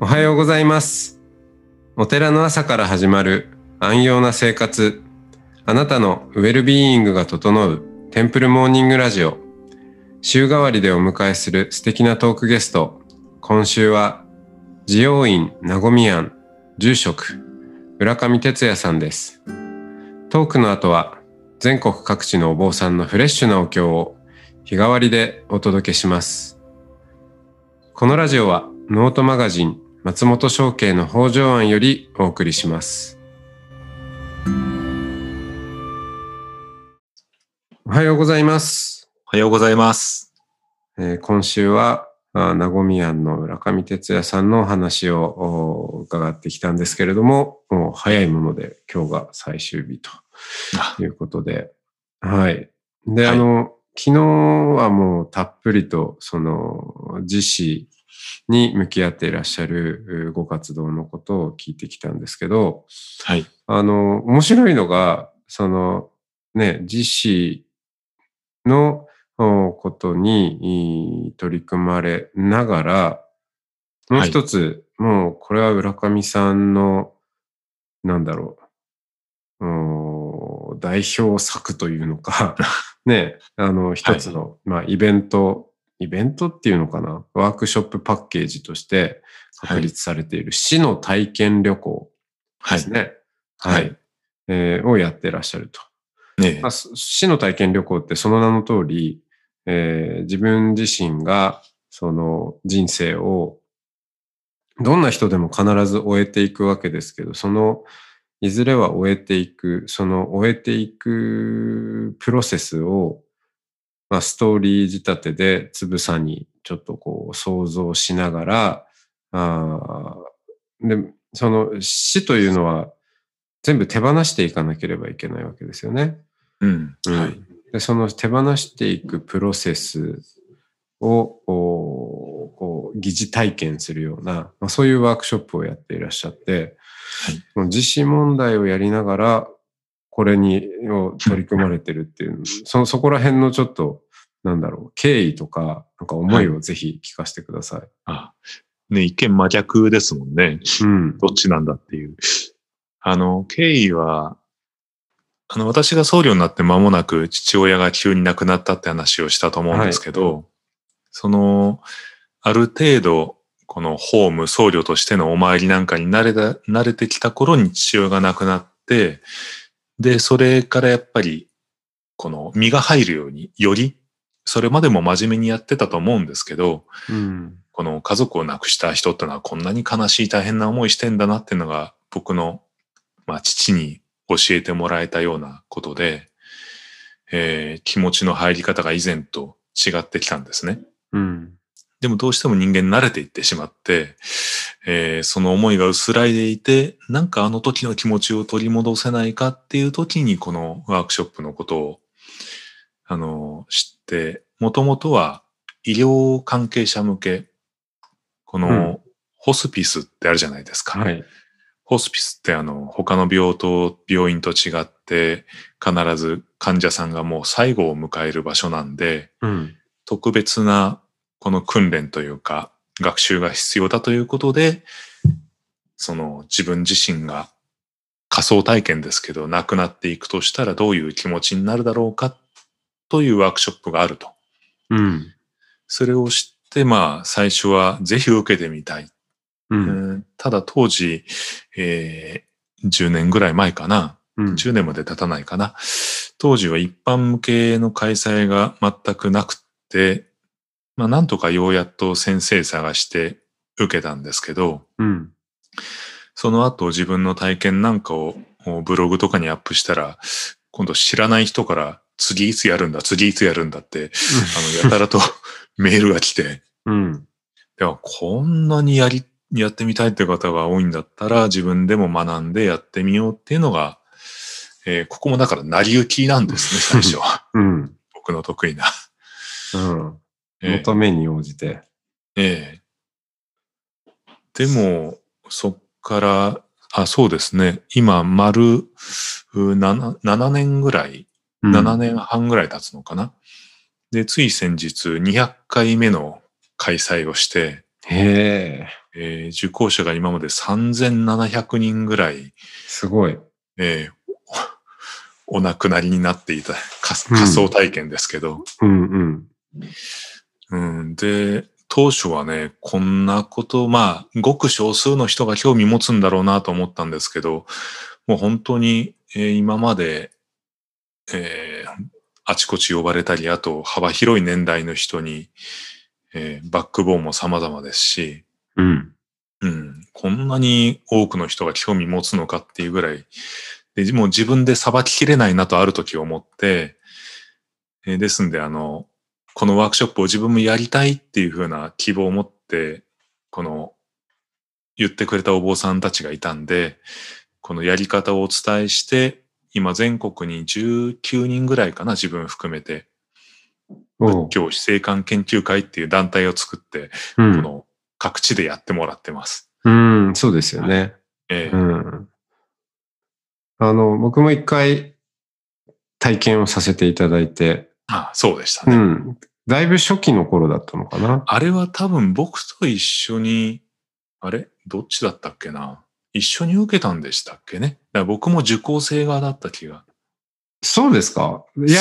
おはようございます。お寺の朝から始まる安養な生活。あなたのウェルビーイングが整うテンプルモーニングラジオ。週替わりでお迎えする素敵なトークゲスト。今週は、慈養院なごみ庵住職、浦上哲也さんです。トークの後は、全国各地のお坊さんのフレッシュなお経を日替わりでお届けします。このラジオはノートマガジン松本商家の北条庵よりお送りします。おはようございます。おはようございます。えー今週は、あなごみ庵の浦上哲也さんのお話をお伺ってきたんですけれども、もう早いもので今日が最終日とあいうことで、はい。で、はいあの、昨日はもうたっぷりと、その、自死に向き合っていらっしゃるうご活動のことを聞いてきたんですけど、はい。あの、面白いのが、その、ね、自死のおことにい取り組まれながら、もう一つ、もうこれは浦上さんの、なんだろう、お代表作というのか、ね、あの、一つの、まあ、イベント、イベントっていうのかな、ワークショップパッケージとして確立されている死の体験旅行はい。ですね。はいはい。えーをやってらっしゃると。ねまあ、す死の体験旅行ってその名の通り、えー自分自身がその人生をどんな人でも必ず終えていくわけですけど、そのいずれは終えていく、その終えていくプロセスを、まあ、ストーリー仕立てでつぶさにちょっとこう想像しながら、あーで、その死というのは全部手放していかなければいけないわけですよね。うん。うんはい。でその手放していくプロセスをこう疑似体験するような、まあ、そういうワークショップをやっていらっしゃって、はい自身問題をやりながらこれにを取り組まれてるっていう、そそこら辺のちょっとなんだろう経緯とかなんか思いをぜひ聞かせてください。あね、一見真逆ですもんね。うん。どっちなんだっていう。あの、経緯は、あの、私が僧侶になって間もなく父親が急に亡くなったって話をしたと思うんですけど、その、ある程度、このホーム、僧侶としてのお参りなんかに慣れた、慣れてきた頃に父親が亡くなって、で、それからやっぱり、この身が入るように、より、それまでも真面目にやってたと思うんですけど、うん。この家族を亡くした人ってのはこんなに悲しい大変な思いしてんだなっていうのが僕の、まあ、父に教えてもらえたようなことで、えー気持ちの入り方が以前と違ってきたんですね。うん。でもどうしても人間慣れていってしまって、えーその思いが薄らいでいて、なんかあの時の気持ちを取り戻せないかっていう時にこのワークショップのことを、あの、知って、もともとは医療関係者向け、この、うんホスピスってあるじゃないですか。はい。ホスピスってあの、他の病棟、病院と違って、必ず患者さんがもう最後を迎える場所なんで、うん。特別なこの訓練というか学習が必要だということで、その自分自身が仮想体験ですけど亡くなっていくとしたらどういう気持ちになるだろうかというワークショップがあると。うん。それを知って、まあ最初はぜひ受けてみたい。うん。うんただ当時、えー10年ぐらい前かな。うん。10年まで経たないかな。当時は一般向けの開催が全くなくって、まあなんとかようやっと先生探して受けたんですけど、うん。その後自分の体験なんかをブログとかにアップしたら、今度知らない人から次いつやるんだ、次いつやるんだって、あの、やたらと メールが来て、うん。ではこんなにやり、やってみたいって方が多いんだったら自分でも学んでやってみようっていうのが、えーここもだから成り行きなんですね、最初は。うん。僕の得意な。うん。え求めに応じて。ええでも、そっから、あ、そうですね。今、丸う 7, 7年ぐらい、うん7年半ぐらい経つのかな。で、つい先日200回目の開催をして、へえ、えー受講者が今まで3700人ぐらい、すごい。えーおお亡くなりになっていた仮うん仮想体験ですけど、うんうん。うん、で、当初はね、こんなこと、まあ、ごく少数の人が興味持つんだろうなと思ったんですけど、もう本当に、えー今まで、えーあちこち呼ばれたり、あと幅広い年代の人に、えーバックボーンも様々ですし、うん。うん、こんなに多くの人が興味持つのかっていうぐらい、でもう自分で裁ききれないなとある時思って、えーですんで、あの、このワークショップを自分もやりたいっていうふうな希望を持って、この、言ってくれたお坊さんたちがいたんで、このやり方をお伝えして、今全国に19人ぐらいかな、自分含めて、仏教死生観研究会っていう団体を作って、うんこの各地でやってもらってます。うん、そうですよね。ええうん。あの、僕も一回体験をさせていただいて、あそうでしたね。うん。だいぶ初期の頃だったのかな。あれは多分僕と一緒に、あれ？どっちだったっけな？一緒に受けたんでしたっけね？だから僕も受講生側だった気が。そうですか？いや、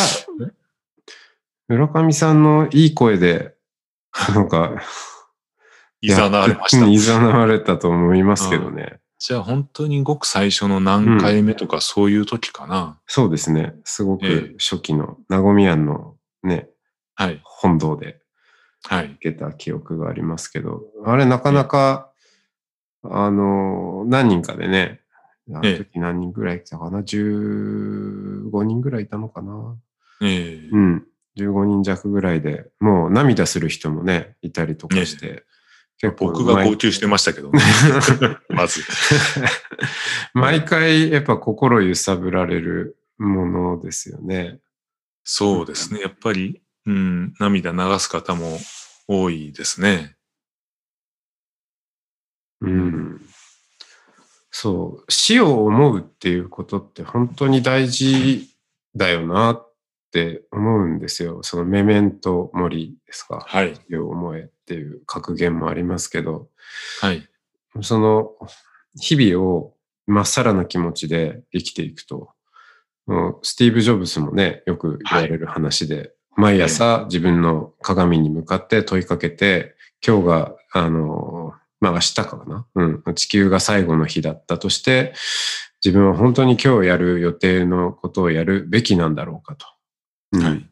村上さんのいい声で、なんか、いざなわれましたうん。いざなわれたと思いますけどね。じゃあ本当にごく最初の何回目とかそういう時かな。そうですね。すごええく初期の、名古屋のね、はい。本堂ではい。受けた記憶がありますけど、あれなかなか、あの、何人かでね、あのええ時何人ぐらい来たかな ?15 人ぐらいいたのかな？ええうん。15人弱ぐらいで、もう涙する人もね、いたりとかして、結構僕が号毎泣してましたけどね。まず。毎回やっぱ心揺さぶられるものですよね。そうですね。やっぱり、うん、涙流す方も多いですね。うん。そう。死を思うっていうことって本当に大事だよなって思うんですよ。そのメメントモリですか。はい。死を思えっていう格言もありますけど、はい。その日々をまっさらな気持ちで生きていくと、うんスティーブ・ジョブズもね、よく言われる話で、毎朝自分の鏡に向かって問いかけて、今日が、あの、まあ明日かな、うん、地球が最後の日だったとして、自分は本当に今日やる予定のことをやるべきなんだろうかと。うん。はい。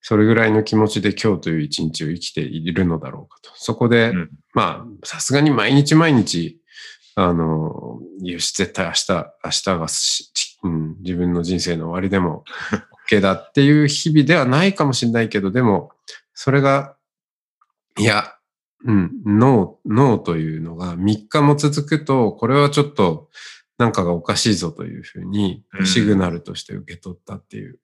それぐらいの気持ちで今日という一日を生きているのだろうかと。そこで、うん。まあ、さすがに毎日毎日、あの、よし、絶対明日、明日がうん、自分の人生の終わりでも OK だっていう日々ではないかもしれないけど、でも、それが、いや、うん、ノー、ノーというのが3日も続くと、これはちょっとなんかがおかしいぞというふうにうん。シグナルとして受け取ったっていう、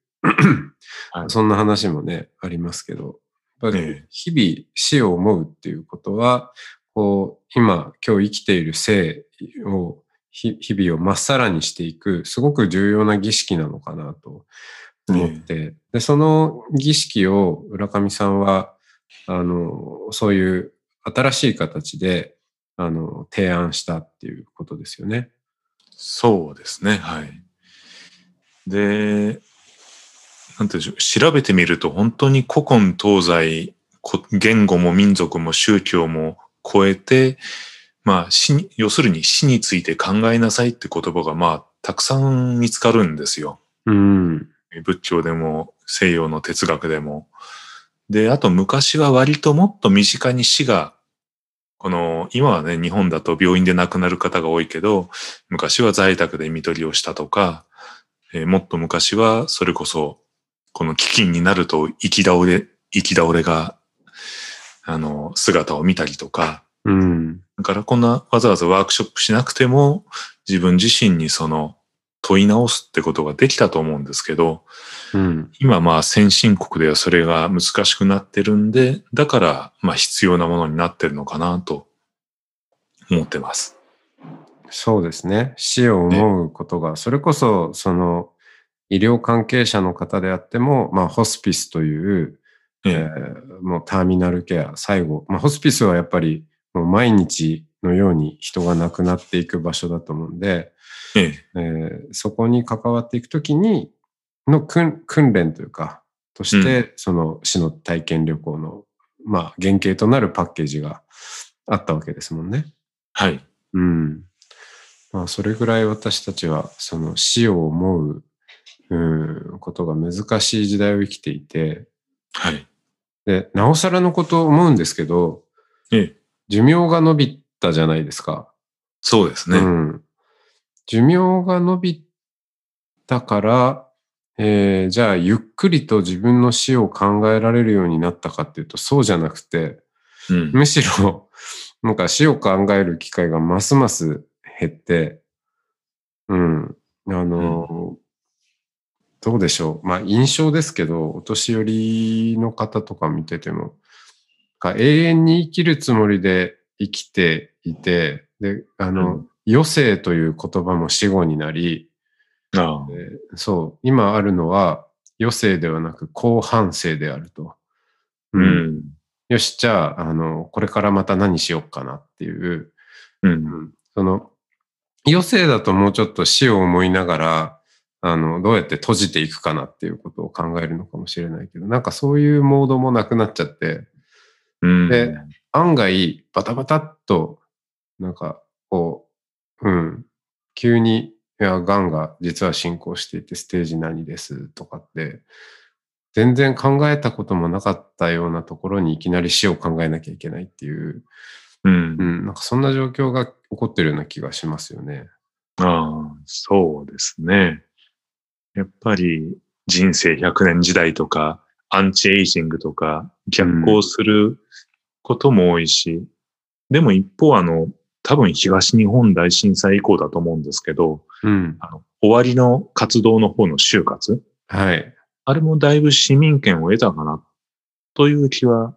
はい。そんな話もね、ありますけど、やっぱりええ。日々死を思うっていうことは、こう、今、今日生きている生を、ひ日々をまっさらにしていく、すごく重要な儀式なのかなと思って、で、その儀式を浦上さんは、あの、そういう新しい形で、あの、提案したっていうことですよね。そうですね。はい。で、なんていうんでしょう。調べてみると本当に古今東西、こ言語も民族も宗教も超えて、まあ死に、要するに死について考えなさいって言葉がまあたくさん見つかるんですよ。うん。仏教でも西洋の哲学でも。で、あと昔は割ともっと身近に死が、この、今はね、日本だと病院で亡くなる方が多いけど、昔は在宅で看取りをしたとか、えーもっと昔はそれこそ、この飢饉になると生き倒れ、生き倒れが、あの、姿を見たりとか、うん。だからこんなわざわざワークショップしなくても自分自身にその問い直すってことができたと思うんですけど、うん。今まあ先進国ではそれが難しくなってるんで、だからまあ必要なものになってるのかなと思ってます。そうですね。死を思うことが、それこそ、その、医療関係者の方であっても、まあ、ホスピスという、ええーもうターミナルケア、最後、まあ、ホスピスはやっぱりもう毎日のように人が亡くなっていく場所だと思うんで、えええーそこに関わっていくときに、の訓訓練というか、として、その死の体験旅行の、まあ、原型となるパッケージがあったわけですもんね。はい。うん。まあ、それぐらい私たちは、その死を思う、うん、ことが難しい時代を生きていて、はい。で、なおさらのことを思うんですけど、ええ。寿命が伸びたじゃないですか。そうですね。うん。寿命が伸びたから、えーじゃあ、ゆっくりと自分の死を考えられるようになったかっていうと、そうじゃなくて、うん。むしろ、なんか死を考える機会がますます減って、うん。あの、どうでしょう。まあ、印象ですけど、お年寄りの方とか見てても、か永遠に生きるつもりで生きていて、で、あの、うん余生という言葉も死後になり、ああ。でそう、今あるのは余生ではなく後半生であると。うん。よし、じゃあ、あの、これからまた何しようかなっていう、うん。その、余生だともうちょっと死を思いながら、あの、どうやって閉じていくかなっていうことを考えるのかもしれないけど、なんかそういうモードもなくなっちゃって、うん。で案外、バタバタっと、なんか、こう、うん、急に、いや、癌が実は進行していて、ステージ何ですとかって、全然考えたこともなかったようなところにいきなり死を考えなきゃいけないっていう、うんう。ん、なんかそんな状況が起こってるような気がしますよね。ああ、そうですね。やっぱり人生100年時代とか、アンチエイジングとか、逆行することも多いし、でも一方あの、多分東日本大震災以降だと思うんですけど、うん。あの、終わりの活動の方の就活？はい。あれもだいぶ市民権を得たかな、という気は。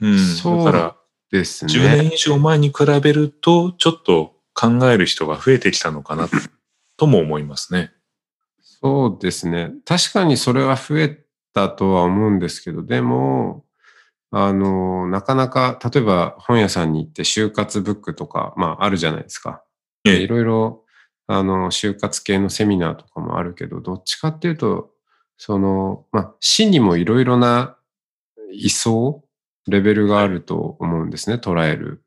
うん。そうだから、です10ね。年以上前に比べると、ちょっと考える人が増えてきたのかな、とも思いますね。そうですね。確かにそれは増えたとは思うんですけど、でも、あの、なかなか、例えば本屋さんに行って就活ブックとか、まああるじゃないですか。ええいろいろ、あの、就活系のセミナーとかもあるけど、どっちかっていうと、その、まあ死にもいろいろな位相、レベルがあると思うんですね、捉える。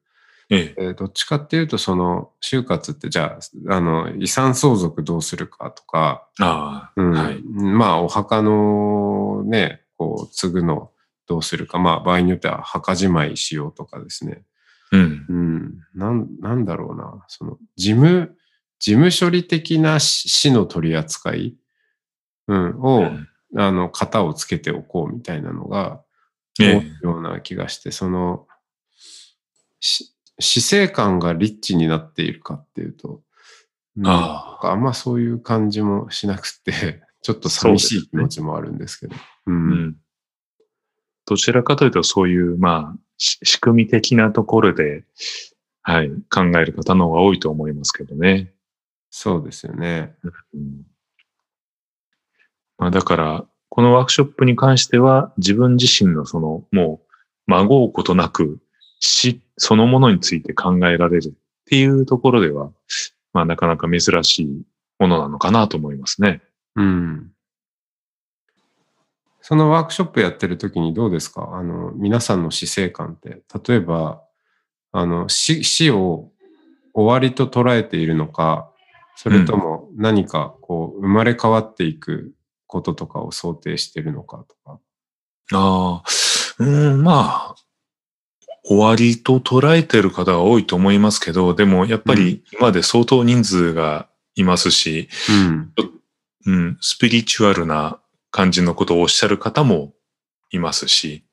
ええ。えーどっちかっていうと、その、就活って、じゃあ、あの、遺産相続どうするかとか、ああ、うんはい。まあ、お墓のね、こう、継ぐのどうするか、まあ、場合によっては墓じまいしようとかですね。うん。うん、なん、なんだろうな、その、事務、事務処理的な死死の取り扱い、うん、を、うんあの、型をつけておこうみたいなのが、ええ多いような気がして、その、し死生観がリッチになっているかっていうと、うんああんまそういう感じもしなくて、ちょっと寂しい気持ちもあるんですけど。う。うんん。どちらかというと、そういう、まあ、し仕組み的なところで、はい、考える方の方が多いと思いますけどね。そうですよね。うんまあ、だから、このワークショップに関しては、自分自身のその、もう、まごうことなく、死そのものについて考えられるっていうところでは、まあ、なかなか珍しいものなのかなと思いますね。うん。そのワークショップやってる時にどうですか？あの、皆さんの死生観って、例えば、あの、死、死を終わりと捉えているのか、それとも何かこう、生まれ変わっていくこととかを想定しているのかとか。ああ、うん、まあ、終わりと捉えてる方が多いと思いますけど、でもやっぱり今まで相当人数がいますし、うん。うん、スピリチュアルな感じのことをおっしゃる方もいますし、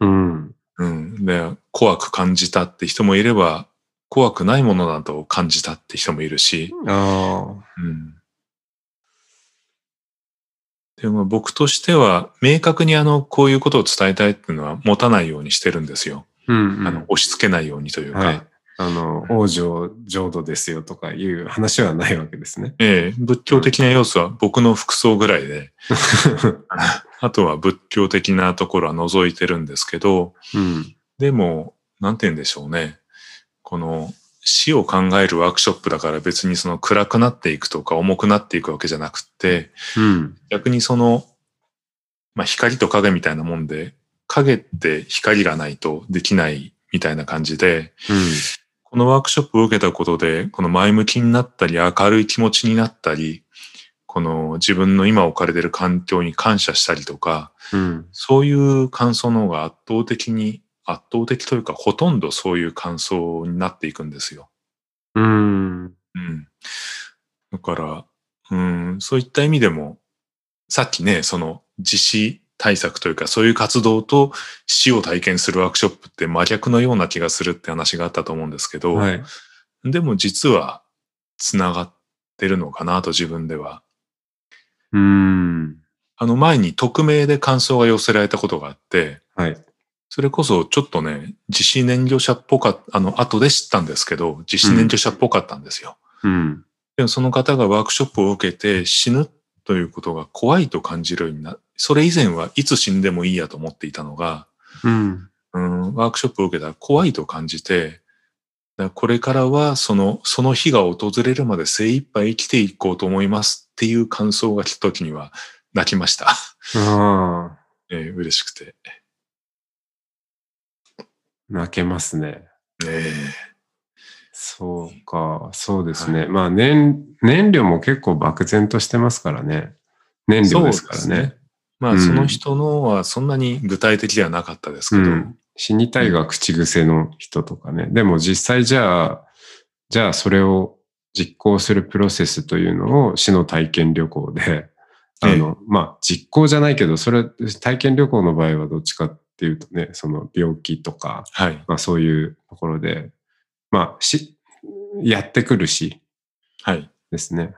うん。うん、で、怖く感じたって人もいれば、怖くないものだと感じたって人もいるし、あうん。でも僕としては、明確にあの、こういうことを伝えたいっていうのは持たないようにしてるんですよ。あ。うん、うん。あの、押し付けないようにというか。はい。あの、王女浄土ですよとかいう話はないわけですね。ええ、仏教的な要素は僕の服装ぐらいで、あとは仏教的なところは除いてるんですけど、うん。でも、なんて言うんでしょうね。この死を考えるワークショップだから別にその暗くなっていくとか重くなっていくわけじゃなくって、うん。逆にその、まあ光と影みたいなもんで、影って光がないとできないみたいな感じで、このワークショップを受けたことで、この前向きになったり、明るい気持ちになったり、この自分の今置かれている環境に感謝したりとか、うん。そういう感想の方が圧倒的に、圧倒的というか、ほとんどそういう感想になっていくんですよ。うん。うん。だから、うん、そういった意味でも、さっきね、その自死対策というか、そういう活動と死を体験するワークショップって真逆のような気がするって話があったと思うんですけど、はい。でも実は繋がってるのかなと自分では。うん。あの前に匿名で感想が寄せられたことがあって、はい。それこそちょっとね、自死燃料者っぽかった、あの、後で知ったんですけど、自死燃料者っぽかったんですよ。うん。でもその方がワークショップを受けて死ぬということが怖いと感じるようにな、それ以前はいつ死んでもいいやと思っていたのが、うん。うん、ワークショップを受けたら怖いと感じて、これからはその、その日が訪れるまで精一杯生きていこうと思いますっていう感想が来た時には泣きました。ああ。えー嬉しくて。泣けますね。えそうか。そうですね。まあ、燃、燃料も結構漠然としてますからね。燃料ですからね。まあ、うんその人のはそんなに具体的ではなかったですけど、うん。死にたいが口癖の人とかね。でも実際じゃあ、じゃあそれを実行するプロセスというのを死の体験旅行で、あの、まあ実行じゃないけど、それ体験旅行の場合はどっちかっていうとね、その病気とか、はい。まあそういうところで、まあし、やってくるしはい。ですね。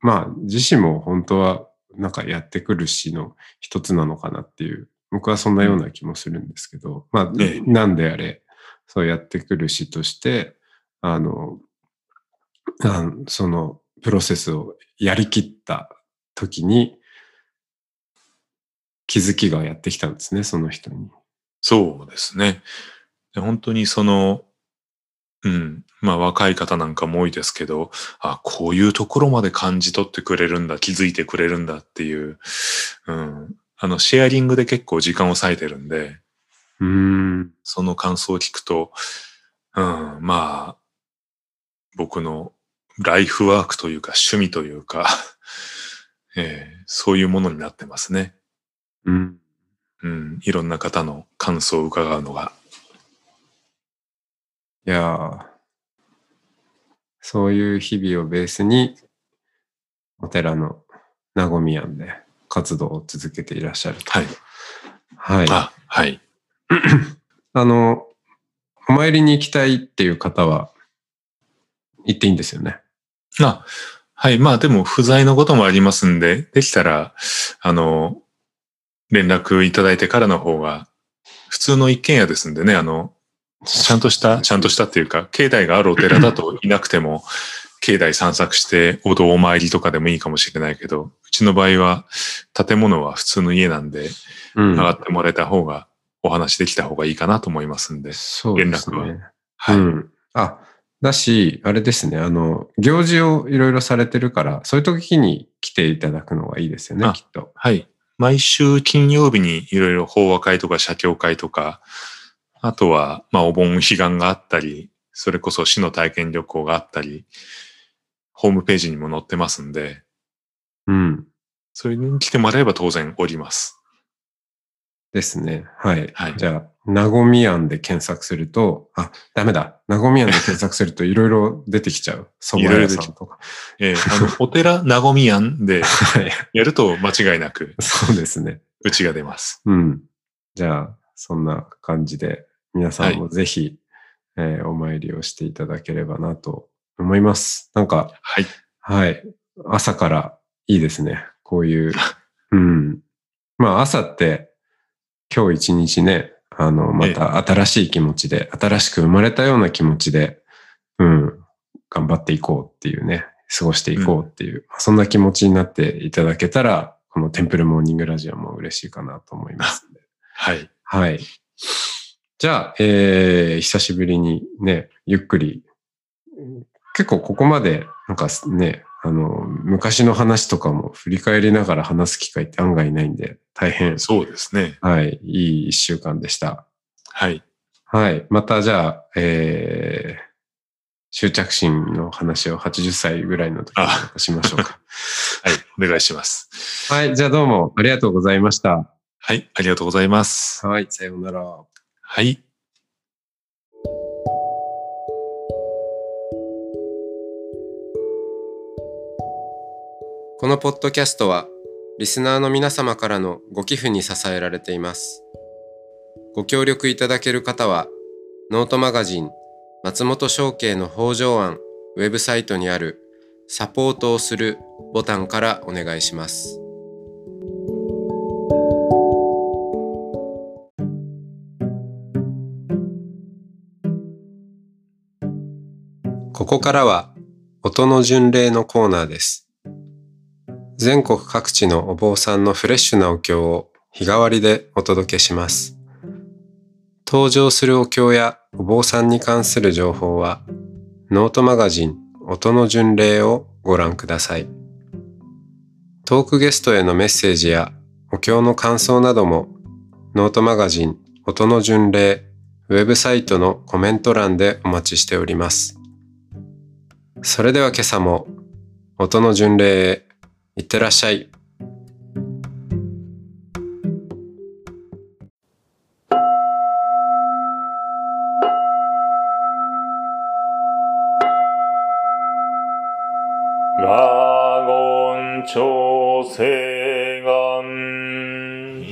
まあ自身も本当はなんかやってくるしの一つなのかなっていう、僕はそんなような気もするんですけど、まあ、ええなんであれ、そうやってくるしとして、あの、あのそのプロセスをやりきった時に気づきがやってきたんですね、その人に。そうですね。で本当にその、うん、まあ若い方なんかも多いですけど、あ、こういうところまで感じ取ってくれるんだ、気づいてくれるんだっていう、うん、あの、シェアリングで結構時間を割いてるんで、うーん。その感想を聞くと、うん、まあ、僕のライフワークというか趣味というか、えーそういうものになってますね。うん。うん、いろんな方の感想を伺うのが。いやーそういう日々をベースに、お寺の名古屋で活動を続けていらっしゃると。はい。はい。あ、はい。あの、お参りに行きたいっていう方は、行っていいんですよね？あ、はい。まあでも不在のこともありますんで、できたら、あの、連絡いただいてからの方が、普通の一軒家ですんでね、あの、ちゃんとした、ちゃんとしたっていうか、境内があるお寺だと いなくても、境内散策して、お堂お参りとかでもいいかもしれないけど、うちの場合は、建物は普通の家なんで、うん上がってもらえた方が、お話できた方がいいかなと思いますんで。そうです連絡ね。はい。うん。あ、だし、あれですね、あの、行事をいろいろされてるから、そういう時に来ていただくのがいいですよね、あきっと。はい。毎週金曜日にいろいろ法話会とか写経会とか、あとは、まあ、お盆彼岸があったり、それこそ死の体験旅行があったり、ホームページにも載ってますんで、うん。それに来てもらえば当然おります。ですね。はい。はいじゃあ、なごみ庵で検索すると、あ、ダメだ。なごみ庵で検索するといろいろ出てきちゃう。蕎麦屋さんとか。えーあの、お寺なごみ庵ではい。やると間違いなく、そうですね。うちが出ます。うん。じゃあ、そんな感じで、皆さんもぜひ、えーお参りをしていただければなと思います。なんか、はい。はい。朝からいいですね。こういう。うん。まあ朝って今日一日ね、あの、また新しい気持ちで、新しく生まれたような気持ちで、うん、頑張っていこうっていうね、過ごしていこうっていう、そんな気持ちになっていただけたら、ここのテンプルモーニングラジオも嬉しいかなと思います。はい。はい。じゃあ、えー、久しぶりにね、ゆっくり、結構ここまで、なんかね、あの、昔の話とかも振り返りながら話す機会って案外ないんで、大変、そうですね。はい、いい一週間でした。はい。はい。またじゃあ、えー、執着心の話を80歳ぐらいの時にしましょうか。はい。お願いします。はい。じゃあどうもありがとうございました。はい。ありがとうございます。はい。さようなら。はい。このポッドキャストは、リスナーの皆様からのご寄付に支えられています。ご協力いただける方は、ノートマガジン、松本商家の北条案ウェブサイトにあるサポートをするボタンからお願いします。ここからは音の巡礼のコーナーです。全国各地のお坊さんのフレッシュなお経を日替わりでお届けします。登場するお経やお坊さんに関する情報は、ノートマガジン音の巡礼をご覧ください。トークゲストへのメッセージやお経の感想なども、ノートマガジン音の巡礼ウェブサイトのコメント欄でお待ちしております。それでは今朝も音の巡礼へいってらっしゃい。ラゴン調整願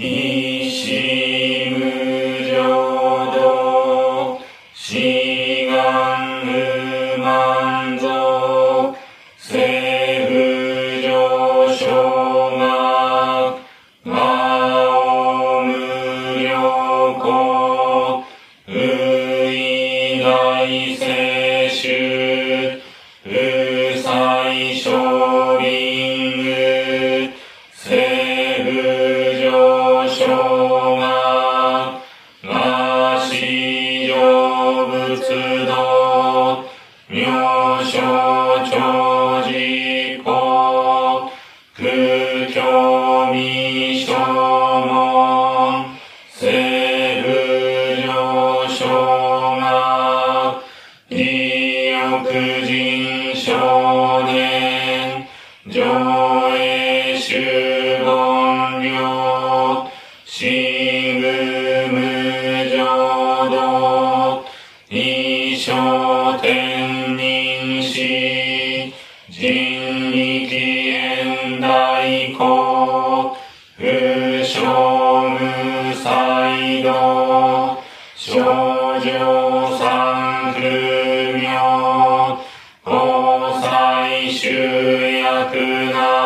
みょう No.